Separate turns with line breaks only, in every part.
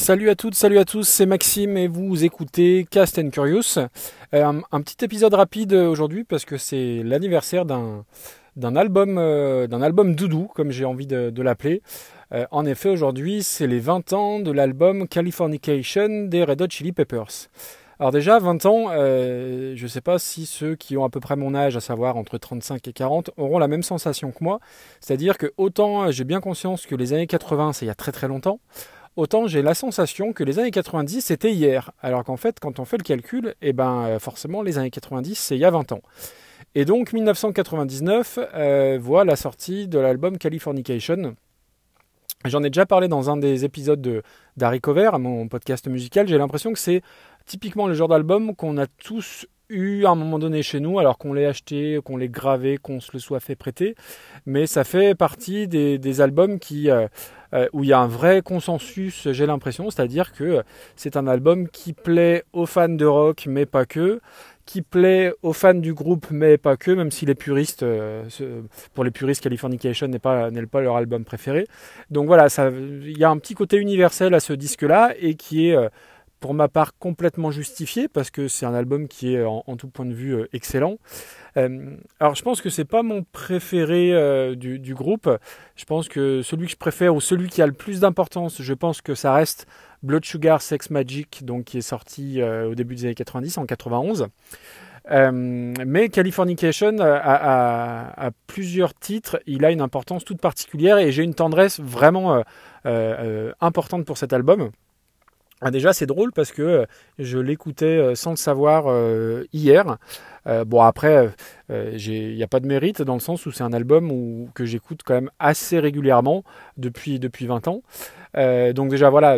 Salut à toutes, salut à tous, c'est Maxime et vous écoutez Cast and Curious. Euh, un, petit épisode rapide aujourd'hui parce que c'est l'anniversaire d'un d'un album euh, d'un album doudou comme j'ai envie de, l'appeler. Euh, en effet, aujourd'hui, c'est les 20 ans de l'album Californication des Red Hot Chili Peppers. Alors déjà, 20 ans, je ne sais pas si ceux qui ont à peu près mon âge, à savoir entre 35 et 40, auront la même sensation que moi. C'est-à-dire que autant j'ai bien conscience que les années 80, c'est il y a très très longtemps, autant j'ai la sensation que les années 90 c'était hier. Alors qu'en fait, quand on fait le calcul, eh ben, euh, forcément, les années 90 c'est il y a 20 ans. Et donc 1999 euh, voit la sortie de l'album Californication. J'en ai déjà parlé dans un des épisodes de d'Harry Cover, mon podcast musical. J'ai l'impression que c'est typiquement le genre d'album qu'on a tous eu à un moment donné chez nous, alors qu'on l'ait acheté, qu'on l'ait gravé, qu'on se le soit fait prêter. Mais ça fait partie des, albums qui, euh, euh, où il y a un vrai consensus, j'ai l'impression. C'est-à-dire que c'est un album qui plaît aux fans de rock, mais pas que qui plaît aux fans du groupe, mais pas que, même si les puristes, euh, pour les puristes, Californication n'est pas, n'est pas leur album préféré. Donc voilà, il y a un petit côté universel à ce disque-là et qui est pour ma part complètement justifié parce que c'est un album qui est en, tout point de vue euh, excellent. Euh, alors je pense que c'est pas mon préféré euh, du, groupe. Je pense que celui que je préfère ou celui qui a le plus d'importance, je pense que ça reste Blood Sugar Sex Magic, donc qui est sorti au début des années 90 en 91. mais Californication a, plusieurs titres, il a une importance toute particulière et j'ai une tendresse vraiment importante pour cet album. Ah, déjà, c'est drôle parce que euh, je l'écoutais euh, sans le savoir euh, hier. bon, après, il n'y a pas de mérite dans le sens où c'est un album que j'écoute quand même assez régulièrement depuis, depuis 20 ans. donc déjà, voilà,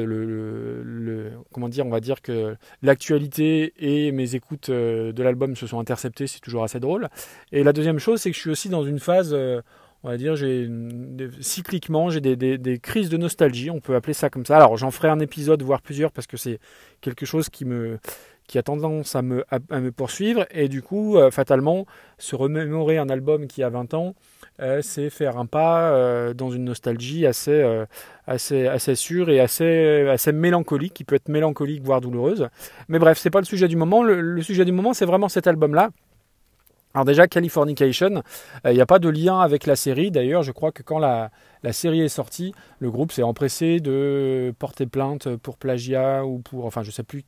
comment dire, on va dire que l'actualité et mes écoutes de l'album se sont interceptées, c'est toujours assez drôle. Et la deuxième chose, c'est que je suis aussi dans une phase on va dire, cycliquement, j'ai des, crises de nostalgie, on peut appeler ça comme ça. Alors j'en ferai un épisode, voire plusieurs, parce que c'est quelque chose qui me a tendance à me, à, me poursuivre. Et du coup, euh, fatalement, se remémorer un album qui a 20 ans, euh, c'est faire un pas euh, dans une nostalgie assez, assez, assez sûre et assez, assez mélancolique, qui peut être mélancolique, voire douloureuse. Mais bref, c'est pas le sujet du moment. le sujet du moment, c'est vraiment cet album-là. Alors déjà, Californication, il euh, n'y a pas de lien avec la série. D'ailleurs, je crois que quand la, série est sortie, le groupe s'est empressé de porter plainte pour plagiat ou pour, enfin, je ne sais plus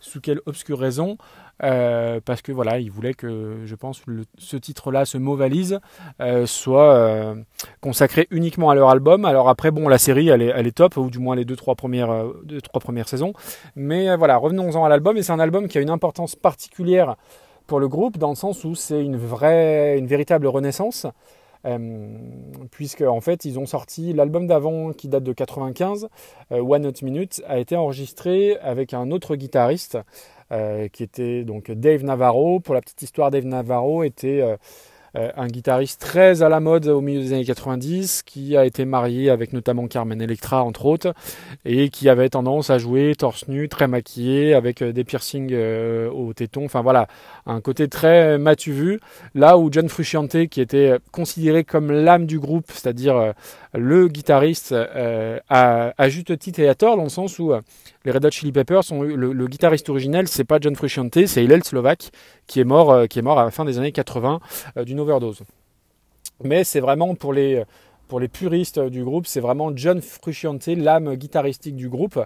sous quelle obscure raison, euh, parce que voilà, ils voulaient que, je pense, ce titre-là, ce mot valise, euh, soit consacré uniquement à leur album. Alors après, bon, la série, elle est, elle est top, ou du moins les deux trois premières, deux, trois premières saisons. Mais voilà, revenons-en à l'album. Et c'est un album qui a une importance particulière pour le groupe dans le sens où c'est une vraie, une véritable renaissance. Euh, puisque en fait ils ont sorti l'album d'avant qui date de 95, euh, One Not Minute, a été enregistré avec un autre guitariste euh, qui était donc Dave Navarro. Pour la petite histoire, Dave Navarro était euh, un guitariste très à la mode au milieu des années 90, qui a été marié avec notamment Carmen Electra entre autres, et qui avait tendance à jouer torse nu, très maquillé, avec euh, des piercings euh, au téton, enfin voilà, un côté très matu vu. Là où John Frusciante, qui était considéré comme l'âme du groupe, c'est-à-dire le guitariste, a juste titre et à tort, dans le sens où les Red Hot Chili Peppers, sont, le, guitariste originel, c'est pas John Frusciante, c'est Hillel Slovak, qui est mort, euh, qui est mort à la fin des années 80 euh, d'une overdose. Mais c'est vraiment pour les, pour les puristes du groupe, c'est vraiment John Frusciante, l'âme guitaristique du groupe,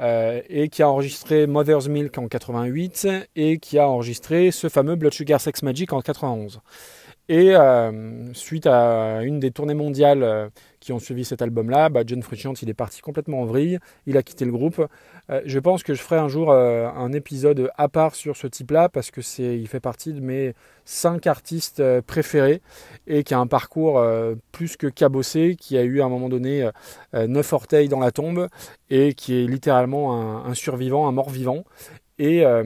euh, et qui a enregistré Mother's Milk en 88 et qui a enregistré ce fameux Blood Sugar Sex Magic en 91. Et euh, suite à une des tournées mondiales euh, qui ont suivi cet album-là, bah, John Frusciante, il est parti complètement en vrille, il a quitté le groupe. Euh, je pense que je ferai un jour un épisode à part sur ce type-là parce que c'est, il fait partie de mes cinq artistes préférés et qui a un parcours plus que cabossé, qui a eu à un moment donné neuf orteils dans la tombe et qui est littéralement un, un survivant, un mort-vivant et euh,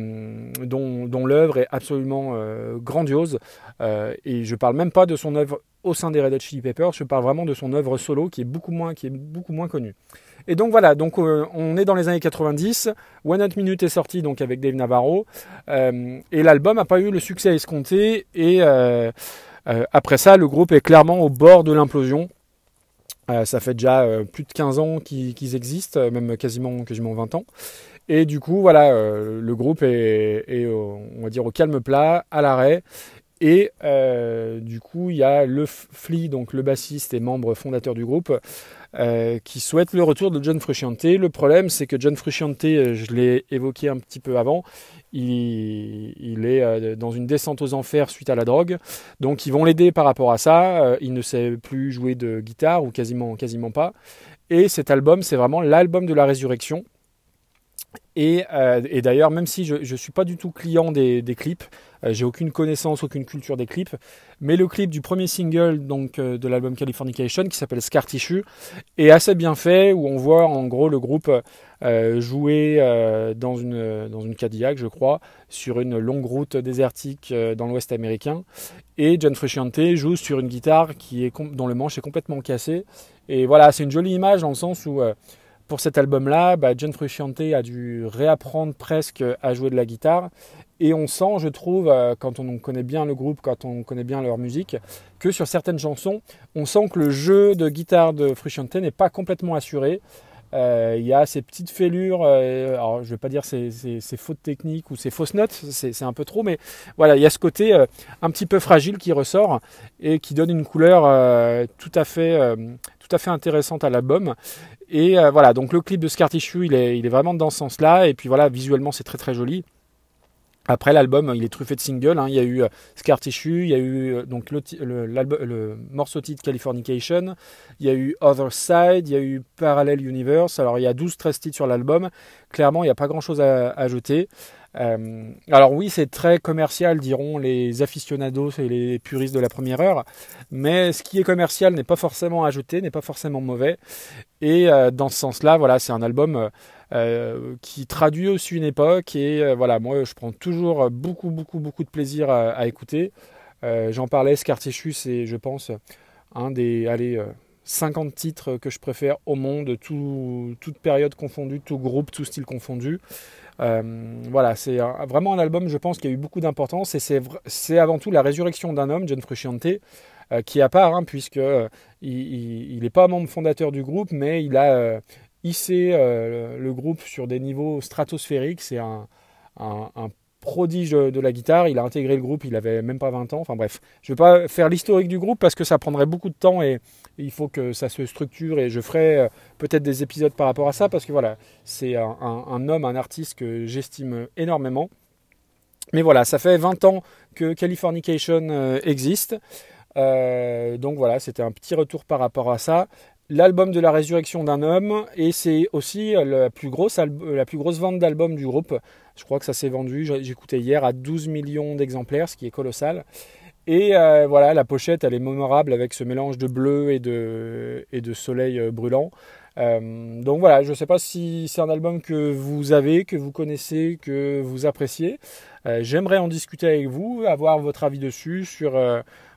dont, l'œuvre est absolument euh, grandiose. Euh, et je parle même pas de son œuvre au sein des Red Hot Chili Peppers, je parle vraiment de son œuvre solo qui est beaucoup moins, qui est beaucoup moins connue. Et donc voilà, donc on est dans les années 90. One Hot Minute est sorti donc avec Dave Navarro et l'album n'a pas eu le succès escompté et après ça le groupe est clairement au bord de l'implosion. ça fait déjà plus de 15 ans qu'ils existent, même quasiment, quasiment 20 ans. Et du coup, voilà, le groupe est, est, on va dire, au calme plat, à l'arrêt. Et euh, du coup, il y a le Flea, donc le bassiste et membre fondateur du groupe, euh, qui souhaite le retour de John Frusciante. Le problème, c'est que John Frusciante, euh, je l'ai évoqué un petit peu avant, il, est dans une descente aux enfers suite à la drogue. Donc, ils vont l'aider par rapport à ça. il ne sait plus jouer de guitare, ou quasiment, quasiment pas. Et cet album, c'est vraiment l'album de la résurrection. Et, d'ailleurs, même si je ne suis pas du tout client des clips, euh, j'ai aucune connaissance, aucune culture des clips. Mais le clip du premier single donc, euh, de l'album Californication, qui s'appelle Scar Tissue, est assez bien fait, où on voit en gros le groupe euh, jouer dans, une, dans une Cadillac, je crois, sur une longue route désertique dans l'ouest américain. Et John Frusciante joue sur une guitare qui est, dont le manche est complètement cassé. Et voilà, c'est une jolie image dans le sens où pour cet album-là, bah, John Frusciante a dû réapprendre presque à jouer de la guitare. Et on sent, je trouve, euh, quand on connaît bien le groupe, quand on connaît bien leur musique, que sur certaines chansons, on sent que le jeu de guitare de Frusciante n'est pas complètement assuré. Euh, il y a ces petites fêlures, euh, alors je ne vais pas dire ces, fautes techniques ou ces fausses notes, c'est un peu trop, mais voilà, il y a ce côté un petit peu fragile qui ressort et qui donne une couleur tout, à fait, tout à fait intéressante à l'album. Et voilà, donc le clip de Scar Tissue, il est, il est vraiment dans ce sens-là, et puis voilà, visuellement c'est très très joli. Après l'album, il est truffé de singles. Hein. Il y a eu euh, Scar Tissue, il y a eu euh, donc le, le, morceau titre Californication, il y a eu Other Side, il y a eu Parallel Universe. Alors il y a 12-13 titres sur l'album. Clairement, il n'y a pas grand-chose à, ajouter. Euh, alors oui, c'est très commercial, diront les aficionados et les puristes de la première heure, mais ce qui est commercial n'est pas forcément ajouté, n'est pas forcément mauvais. Et dans ce sens-là, voilà, c'est un album euh, qui traduit aussi une époque. Et euh, voilà, moi, je prends toujours beaucoup, beaucoup, beaucoup de plaisir à, écouter. Euh, j'en parlais, Scartichu, c'est, je pense, un des allez, 50 titres que je préfère au monde, tout, toute période confondue, tout groupe, tout style confondu. voilà, c'est vraiment un album, je pense, qui a eu beaucoup d'importance et c'est avant tout la résurrection d'un homme, John Frusciante, qui est à part, hein, puisque il n'est pas membre fondateur du groupe, mais il a, hisser euh, le groupe sur des niveaux stratosphériques. C'est un, prodige de la guitare. Il a intégré le groupe, il avait même pas 20 ans. Enfin bref, je ne vais pas faire l'historique du groupe parce que ça prendrait beaucoup de temps et il faut que ça se structure et je ferai euh, peut-être des épisodes par rapport à ça parce que voilà, c'est un, homme, un artiste que j'estime énormément. Mais voilà, ça fait 20 ans que Californication euh, existe. donc voilà, c'était un petit retour par rapport à ça l'album de la résurrection d'un homme et c'est aussi la plus grosse, la plus grosse vente d'albums du groupe. Je crois que ça s'est vendu, j'écoutais hier, à 12 millions d'exemplaires, ce qui est colossal. Et euh, voilà, la pochette, elle est mémorable avec ce mélange de bleu et de, et de soleil euh, brûlant. Euh, donc voilà, je ne sais pas si c'est un album que vous avez, que vous connaissez, que vous appréciez. J'aimerais en discuter avec vous, avoir votre avis dessus sur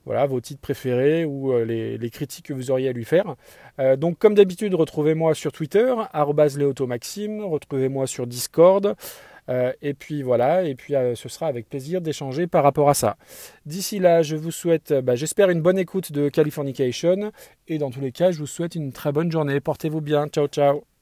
voilà, vos titres préférés ou euh, les, critiques que vous auriez à lui faire. Euh, donc comme d'habitude, retrouvez-moi sur Twitter, leotomaxime, retrouvez-moi sur Discord. Euh, et puis voilà, et puis ce sera avec plaisir d'échanger par rapport à ça. D'ici là, je vous souhaite, bah, j'espère une bonne écoute de Californication, et dans tous les cas, je vous souhaite une très bonne journée. Portez-vous bien, ciao ciao